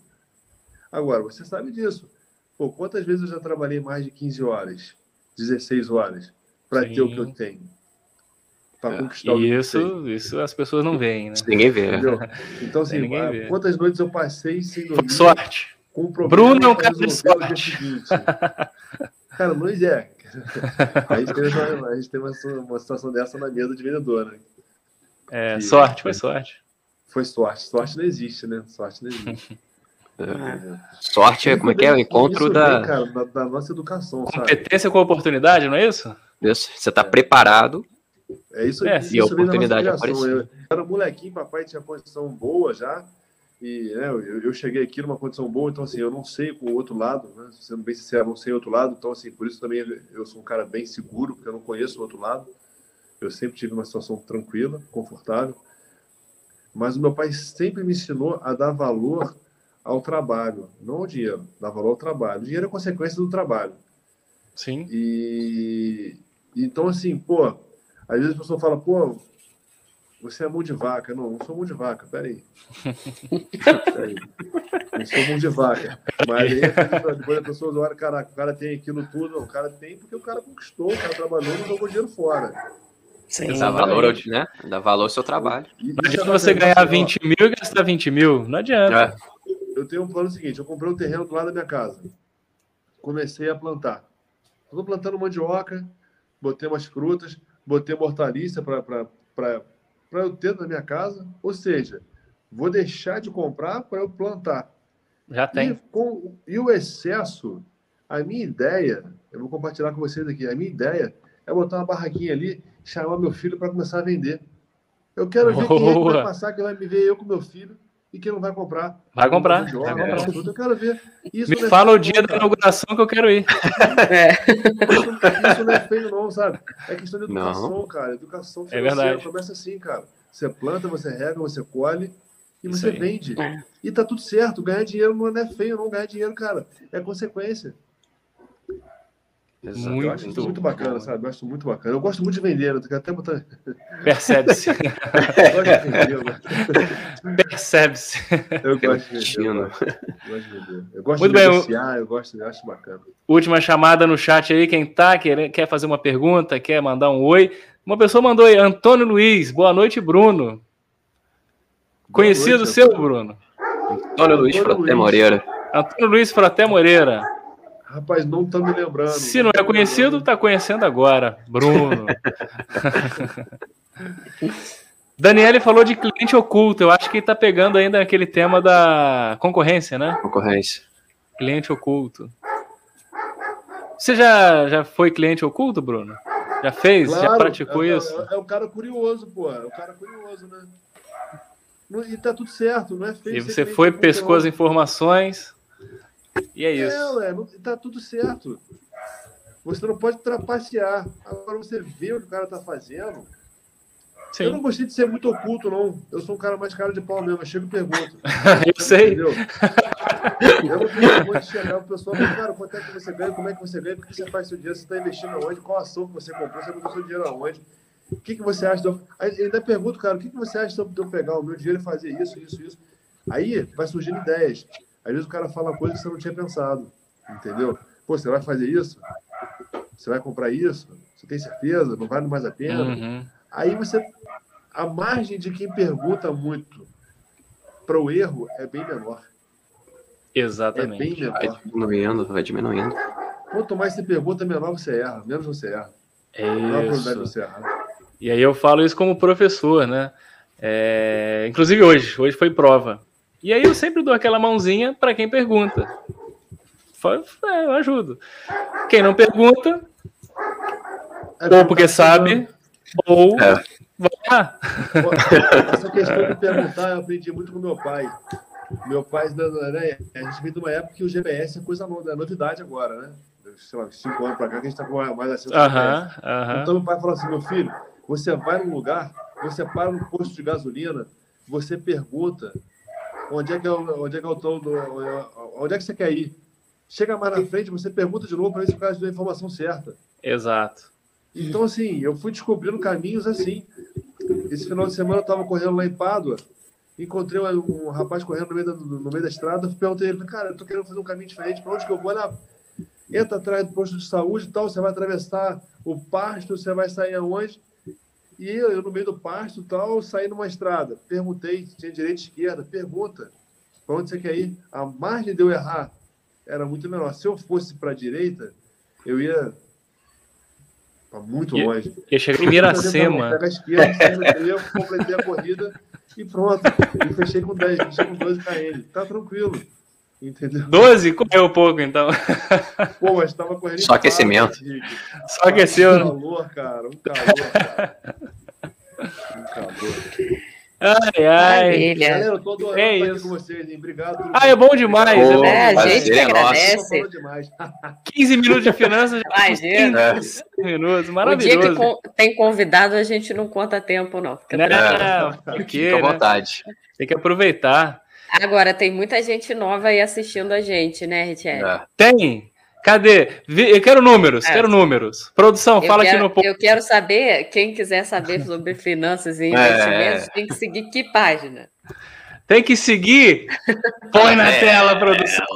Agora, você sabe disso. Pô, quantas vezes eu já trabalhei mais de 15 horas, 16 horas, para ter o que eu tenho? Para é, conquistar o isso, isso as pessoas não veem, né? Ninguém vê. Entendeu? Então, assim, vê. quantas noites eu passei sem dormir? Foi sorte. Com Bruno é um cara de sorte. Cara, não é. A gente tem, uma, a gente tem uma, uma situação dessa na mesa de vendedor, né? É, que, sorte, foi sorte. Foi sorte. Sorte não existe, né? Sorte não existe. É. Sorte é como é que é o encontro da... Vem, cara, da, da, nossa educação. Competência sabe? com oportunidade, não é isso? Isso. Você está é. preparado é isso. É, e a oportunidade apareceu. Eu era molequinho, papai tinha condição boa já. E né, eu, eu, cheguei aqui numa condição boa, então assim, eu não sei com o outro lado, né? Sendo bem sincero, eu não sei o outro lado, então assim, por isso também eu sou um cara bem seguro, porque eu não conheço o outro lado. Eu sempre tive uma situação tranquila, confortável. Mas o meu pai sempre me ensinou a dar valor ao trabalho, não ao dinheiro, dar valor ao trabalho. O dinheiro é consequência do trabalho. Sim. E então assim, pô, às vezes a pessoa fala, pô, você é mão de vaca. Não, não sou mão de vaca, peraí. peraí. Não sou mão de vaca. Mas aí, depois a pessoa olha, caraca, o cara tem aquilo tudo. Não, o cara tem porque o cara conquistou, o cara trabalhou e jogou dinheiro fora. Sim, dá valor, né? Dá valor ao seu trabalho. Não adianta você ganhar 20 mil e gastar 20 mil. Não adianta. É. Eu tenho um plano seguinte: eu comprei um terreno do lado da minha casa. Comecei a plantar. Estou plantando mandioca, botei umas frutas botei uma hortaliça para eu ter na minha casa. Ou seja, vou deixar de comprar para eu plantar. Já tem. E, com, e o excesso, a minha ideia, eu vou compartilhar com vocês aqui, a minha ideia é botar uma barraquinha ali, chamar meu filho para começar a vender. Eu quero ver quem é vai passar, que vai me ver eu com meu filho e quem não vai comprar. Vai comprar. Vai comprar. Eu quero ver. Isso Me é fala o dia da inauguração que eu quero ir. É. Isso, isso, não é feio, não, sabe? É questão de educação, não. cara. Educação financeira. É verdade. Começa assim, cara. Você planta, você rega, você colhe e você vende. É. E tá tudo certo. Ganhar dinheiro não é feio, não. Ganhar dinheiro, cara, é consequência. Exato. Muito, eu acho isso muito bacana, sabe? Eu acho muito bacana. Eu gosto muito de vender, né? eu até botar. Percebe-se. Percebe-se. Eu gosto de vender. Eu gosto, de vender. Eu gosto muito de negociar, bem. eu gosto, eu acho bacana. Última chamada no chat aí, quem tá, quer, quer fazer uma pergunta, quer mandar um oi. Uma pessoa mandou aí, Antônio Luiz, boa noite, Bruno. Boa Conhecido noite, seu, Bruno? Antônio Luiz Fraté Moreira. Antônio Luiz Fraté Moreira. Rapaz, não tá me lembrando. Se não é conhecido, tá conhecendo agora. Bruno. Daniele falou de cliente oculto. Eu acho que tá pegando ainda aquele tema da concorrência, né? Concorrência. Cliente oculto. Você já, já foi cliente oculto, Bruno? Já fez? Claro, já praticou é, isso? É, é, o cara curioso, pô. É o cara curioso, né? E tá tudo certo, não é feio. E você foi, pescou as informações. E é isso. É, ué, não, tá tudo certo. Você não pode trapacear. Agora você vê o que o cara tá fazendo. Sim. Eu não gostei de ser muito oculto, não. Eu sou um cara mais cara de pau mesmo. Eu chego e pergunto. eu sei. Entendeu? eu não tenho muito de chegar o pessoal e cara, quanto é que você ganha, como é que você ganha, por que você faz seu dinheiro, você está investindo aonde, qual ação que você comprou, você botou seu dinheiro aonde. O que, que você acha? Eu... Ainda pergunto, cara, o que, que você acha de eu pegar o meu dinheiro e fazer isso, isso, isso? Aí vai surgindo ideias. Às vezes o cara fala coisa que você não tinha pensado, entendeu? Pô, você vai fazer isso? Você vai comprar isso? Você tem certeza? Não vale mais a pena? Uhum. Aí você. A margem de quem pergunta muito para o erro é bem menor. Exatamente. É bem menor. Vai diminuindo, vai diminuindo. Quanto mais você pergunta, menor você erra, menos você erra. É isso. Você erra. E aí eu falo isso como professor, né? É, inclusive hoje, hoje foi prova. E aí eu sempre dou aquela mãozinha, para quem pergunta. É, eu ajudo. Quem não pergunta, é ou porque sabe, ou é. vai lá. Essa questão de perguntar, eu aprendi muito com meu pai. Meu pai, né, a gente vem de uma época que o GPS é coisa é novidade agora, né? Sei lá, cinco anos para cá, que a gente está com mais acesso ao GPS. Uh -huh. Então, meu pai falou assim: meu filho, você vai num lugar, você para no posto de gasolina, você pergunta onde é que eu, onde é que eu tô, onde é que você quer ir? Chega mais na frente, você pergunta de novo para ver se o cara deu a informação certa. Exato. Então, assim, eu fui descobrindo caminhos assim. Esse final de semana eu estava correndo lá em Pádua, encontrei um, um rapaz correndo no meio, da, no meio da estrada, perguntei ele, cara, eu tô querendo fazer um caminho diferente, para onde que eu vou? Lá, entra atrás do posto de saúde e tal, você vai atravessar o pasto, você vai sair aonde? E eu, no meio do pasto tal, saí numa estrada. Perguntei, tinha direita e esquerda, pergunta, para onde você quer ir? A margem de eu errar era muito menor. Se eu fosse para a direita, eu ia para muito longe. Ia chegar em Miracema. Pega a esquerda, eu completei a corrida e pronto. E fechei com 10, fechei com 12 km. Tá tranquilo. Entendeu? 12? Correu pouco, então. Pô, mas tava correndo. Só aquecimento. Só aqueceu. Um calor, cara. Um calor, cara. Um calor. Ai, ai. Galera, eu tô adorando é estar aqui com vocês, hein? Obrigado. Ah, é bom demais. Oh, é, a gente que agradece. 15 minutos de finanças. Imagina. 15 minutos, maravilhoso. O dia que tem convidado, a gente não conta tempo, não. Fica, não, não, porque, Fica à né? vontade. Né? Tem que aproveitar. Agora, tem muita gente nova aí assistindo a gente, né, Richelle? É. Tem. Cadê? Eu quero números, é. quero números. Produção, eu fala quero, aqui no Eu quero saber, quem quiser saber sobre finanças e investimentos, é. tem que seguir que página? Tem que seguir. Põe na é. tela, produção.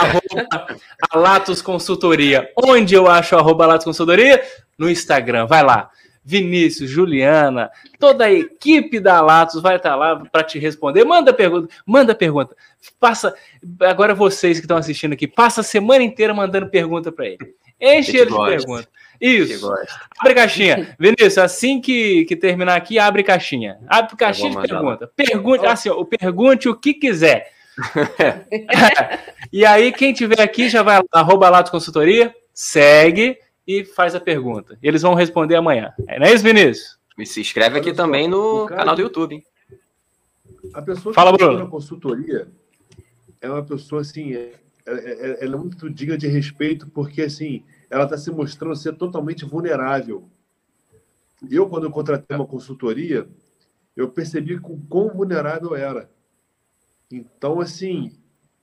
arroba Latos Consultoria. Onde eu acho arroba Latos Consultoria? No Instagram. Vai lá. Vinícius, Juliana, toda a equipe da Latos vai estar lá para te responder. Manda pergunta, manda pergunta. Passa, agora vocês que estão assistindo aqui, passa a semana inteira mandando pergunta para ele. Enche ele de perguntas. Isso. Abre caixinha. Vinícius, assim que, que terminar aqui, abre caixinha. Abre caixinha de pergunta. Pergunte, assim, ó, pergunte o que quiser. e aí, quem tiver aqui já vai lá, arroba Latos Consultoria, segue e faz a pergunta. Eles vão responder amanhã. É, não é isso, Vinícius? E se inscreve aqui também no cara, canal do YouTube. Hein? A pessoa que Fala, Bruno. na consultoria é uma pessoa assim, é, é, é, ela é muito digna de respeito porque assim, ela está se mostrando ser totalmente vulnerável. Eu, quando eu contratei uma consultoria, eu percebi o quão vulnerável era. Então, assim,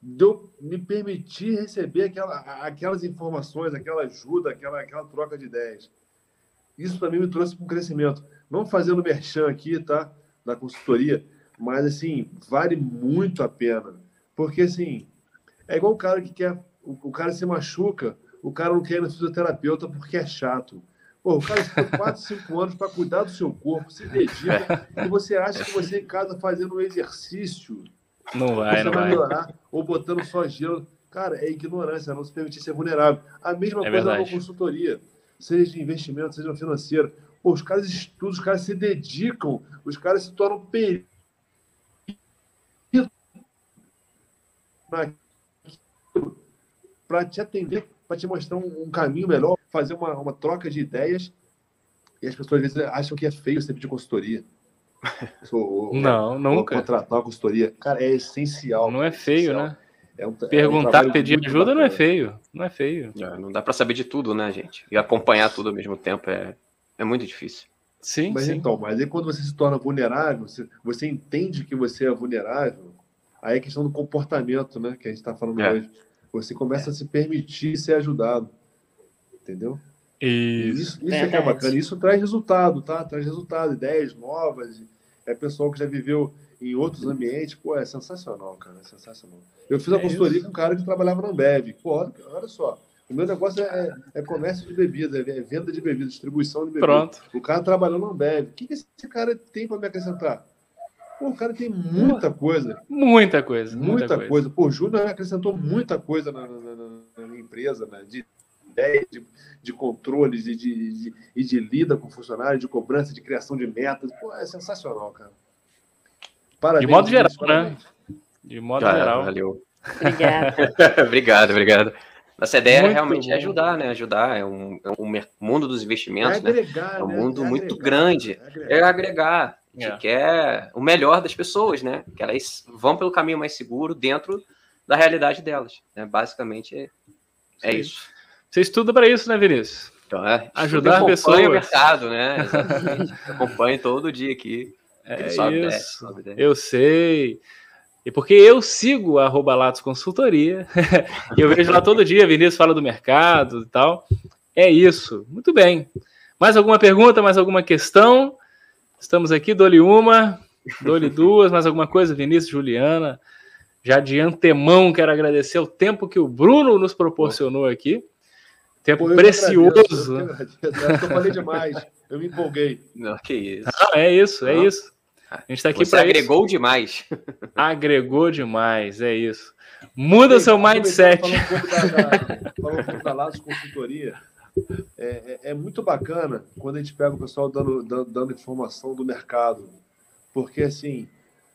de eu me permitir receber aquela, aquelas informações, aquela ajuda, aquela, aquela troca de ideias. Isso também me trouxe para um crescimento. Não fazendo merchan aqui, tá? Da consultoria, mas assim, vale muito a pena. Porque assim, é igual o cara que quer. O, o cara se machuca, o cara não quer ir no fisioterapeuta porque é chato. Pô, o cara ficou 4, 5 anos para cuidar do seu corpo, se dedica, e você acha que você em casa fazendo um exercício não vai, você não vai. melhorar, ou botando só gelo. Cara, é ignorância, não se permitir ser vulnerável. A mesma é coisa na consultoria, seja de investimento, seja financeiro. Pô, os caras estudam, os caras se dedicam, os caras se tornam peritos para te atender, para te mostrar um, um, caminho melhor, fazer uma, uma troca de ideias. E as pessoas às vezes acham que é feio sempre de consultoria. Ou, não, nunca. contratar uma consultoria. Cara, é essencial. Não é feio, essencial. né? É um, Perguntar, é um pedir ajuda bacana. não é feio. Não é feio. É, não dá para saber de tudo, né, gente? E acompanhar tudo ao mesmo tempo é, é muito difícil. Sim, mas sim. então, mas aí quando você se torna vulnerável, você, você entende que você é vulnerável, aí é questão do comportamento, né? Que a gente está falando é. hoje. Você começa a se permitir ser ajudado. Entendeu? Isso, isso, é que é bacana. Isso traz resultado, tá? Traz resultado, ideias novas. É pessoal que já viveu em outros ambientes. Pô, é sensacional, cara. É sensacional. Eu fiz a é consultoria isso. com um cara que trabalhava na Ambev. Pô, olha, olha só. O meu negócio é, é comércio de bebidas, é venda de bebidas, distribuição de bebidas. Pronto. O cara trabalhando na Ambev. O que, que esse cara tem para me acrescentar? Pô, o cara tem muita coisa. Muita coisa. Muita, muita coisa. coisa. Pô, o Júnior acrescentou muita coisa na, na, na, na empresa, né? De ideias, de, de controles e de, de, e de lida com funcionários, de cobrança, de criação de metas. Pô, é sensacional, cara. Parabéns, de modo geral, né? De modo ah, geral. Valeu. obrigado, obrigado. Nossa ideia é muito é realmente bom. ajudar, né? Ajudar. É um, é um mundo dos investimentos, é agregar, né? É um né? mundo é muito agregar, grande. É agregar. É agregar. A gente quer o melhor das pessoas, né? Que elas vão pelo caminho mais seguro dentro da realidade delas. Né? Basicamente é, é isso. Você estuda para isso, né, Vinícius? Então, é, Ajudar pessoas. Acompanha o mercado, né? Acompanho todo dia aqui. É isso. Eu sei. E porque eu sigo a Latos Consultoria, eu vejo lá todo dia, Vinícius fala do mercado e tal. É isso. Muito bem. Mais alguma pergunta, mais alguma questão? Estamos aqui, dou-lhe uma, dou-lhe duas, mais alguma coisa, Vinícius, Juliana. Já de antemão quero agradecer o tempo que o Bruno nos proporcionou aqui. Tempo Pô, precioso. Eu, falei demais, eu me empolguei. Não, que isso. Ah, é isso, é isso. A gente está aqui para agregou isso. demais. Agregou demais, é isso. Muda o seu mindset. Falou um pouco da Laços Consultoria. É, é, é, muito bacana quando a gente pega o pessoal dando, dando, dando, informação do mercado. Porque, assim,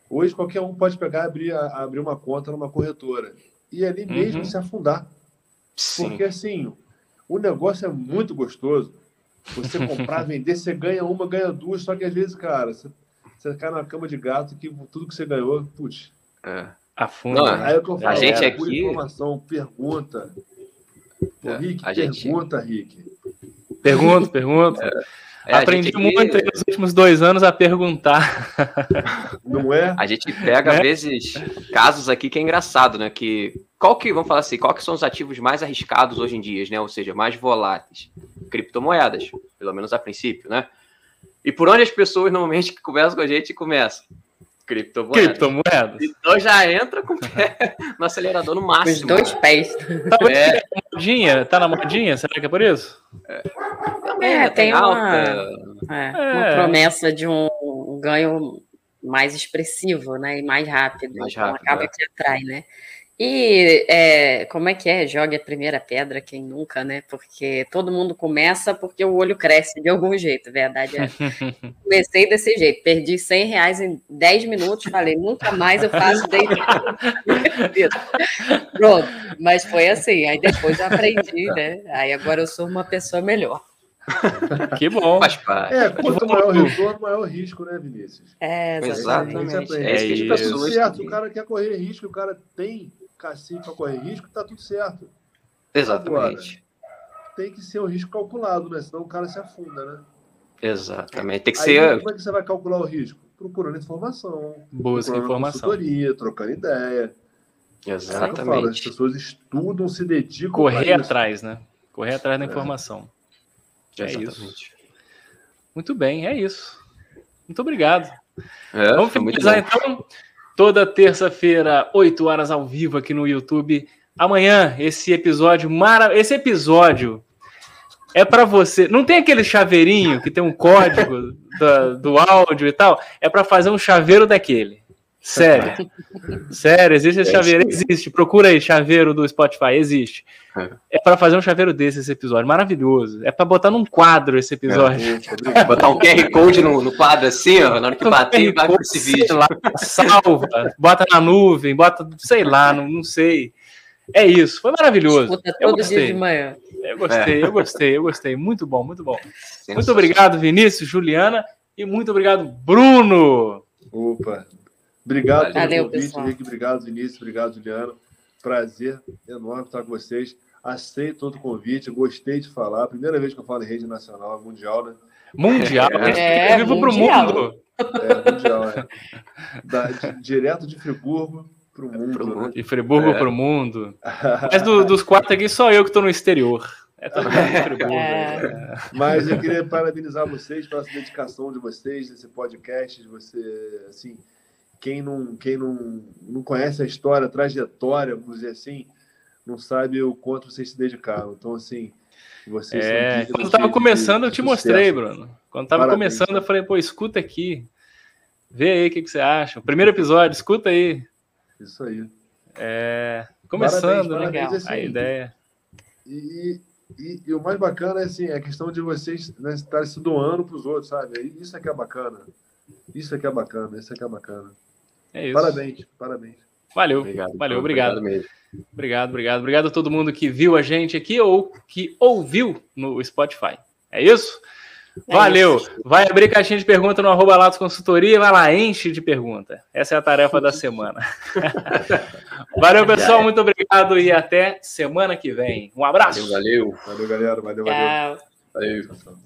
hoje qualquer um pode pegar e abrir, abrir uma conta numa corretora. E ali mesmo uhum. se afundar. Sim. Porque, assim, o negócio é muito gostoso. Você comprar, vender, você ganha uma, ganha duas. Só que às vezes, cara, você você cai na cama de gato que tudo que você ganhou, putz. É. Afunda. Não, Aí é o que eu falo, a gente é, aqui... informação, pergunta. Pô, é, Rick, pergunta, gente... Rick. Pergunta, pergunta. É. Aprendi aqui... muito nos últimos dois anos a perguntar. Não é? A gente pega, às vezes, casos aqui que é engraçado, né? Que qual que, vamos falar assim, qual que são os ativos mais arriscados hoje em dia, né? Ou seja, mais voláteis? Criptomoedas, pelo menos a princípio, né? E por onde as pessoas normalmente que conversam com a gente começam? Criptomoedas. Criptomoedas. Então já entra com o pé no acelerador no máximo. Os dois pés. Tá, é. Tá modinha? Tá na modinha? Será que é por isso? É, Também, é, né? tem, tem uma, é, uma é. promessa de um ganho mais expressivo, né? E mais rápido. Mais então rápido então acaba é. que atrai, né? E é, como é que é? Jogue a primeira pedra, quem nunca, né? Porque todo mundo começa porque o olho cresce de algum jeito, verdade é. Comecei desse jeito, perdi 100 reais em 10 minutos, falei, nunca mais eu faço day Pronto, mas foi assim, aí depois eu aprendi, né? Aí agora eu sou uma pessoa melhor. Que bom. Faz parte. É, quanto maior o retorno, maior o risco, né, Vinícius? É, exatamente. exatamente. É, é isso. Tá certo, o cara quer correr risco, o cara tem cacife para correr risco, tá tudo certo. Exatamente. Agora, tem que ser o risco calculado, né? Senão o cara se afunda, né? Exatamente. Tem que Aí, ser. Como é que você vai calcular o risco? Procurando informação. Busca informação. trocando ideia. Exatamente. É falo, as pessoas estudam, se dedicam. Correr atrás, né? Correr atrás da é. informação. É, é isso. Muito bem, é isso. Muito obrigado. É, Vamos finalizar então. Toda terça-feira, 8 horas ao vivo aqui no YouTube. Amanhã, esse episódio mara... esse episódio é para você. Não tem aquele chaveirinho que tem um código do, do áudio e tal? É para fazer um chaveiro daquele. Sério. Sério, existe esse é chaveiro? Existe. Procura aí, chaveiro do Spotify, existe. É, é para fazer um chaveiro desse esse episódio. Maravilhoso. É para botar num quadro esse episódio. É, botar um QR Code no, no, quadro assim, ó, na hora que bater, vai para esse vídeo. Lá, salva, bota na nuvem, bota, sei lá, não, não sei. É isso, foi maravilhoso. Escuta todo dia de manhã. Eu gostei, é. eu gostei, eu gostei. Muito bom, muito bom. Muito obrigado, Vinícius, Juliana, e muito obrigado, Bruno. Opa, Obrigado pelo Valeu, convite, pessoal. Rick. Obrigado, Vinícius. Obrigado, Juliana. Prazer enorme estar com vocês. Aceito todo o convite. Gostei de falar. Primeira vez que eu falo em rede nacional, mundial, né? Mundial? É, é vivo para o mundo. É, mundial, é. Da, de, direto de Friburgo para o mundo. Né? De Friburgo é. para o mundo. Mas do, dos quatro aqui, só eu que estou no exterior. É todo mundo de Friburgo. É. Mas eu queria parabenizar vocês pela dedicação de vocês nesse podcast, de você, assim, quem não, quem não, não conhece a história, a trajetória, vamos dizer assim, não sabe o quanto vocês se dedicaram. Então, assim, vocês é, Quando estava começando, eu te mostrei, Bruno. Quando estava começando, eu falei, pô, escuta aqui. Vê aí o que, que você acha. O primeiro episódio, escuta aí. Isso aí. É, começando, parabéns, parabéns, né? Assim, a ideia. E e, e, o mais bacana é assim, a questão de vocês né, estarem se doando para os outros, sabe? Isso é que é bacana. Isso é que é bacana, isso é que é bacana. É isso. Parabéns, parabéns. Valeu, obrigado, valeu, obrigado. Obrigado, obrigado, obrigado. Obrigado a todo mundo que viu a gente aqui ou que ouviu no Spotify. É isso? É Valeu. Isso. Vai abrir caixinha de pergunta no arroba Latos Consultoria. Vai lá, enche de pergunta. Essa é a tarefa da semana. valeu, pessoal. Muito obrigado e até semana que vem. Um abraço. Valeu, valeu. Valeu, galera. Valeu, valeu. Valeu. valeu.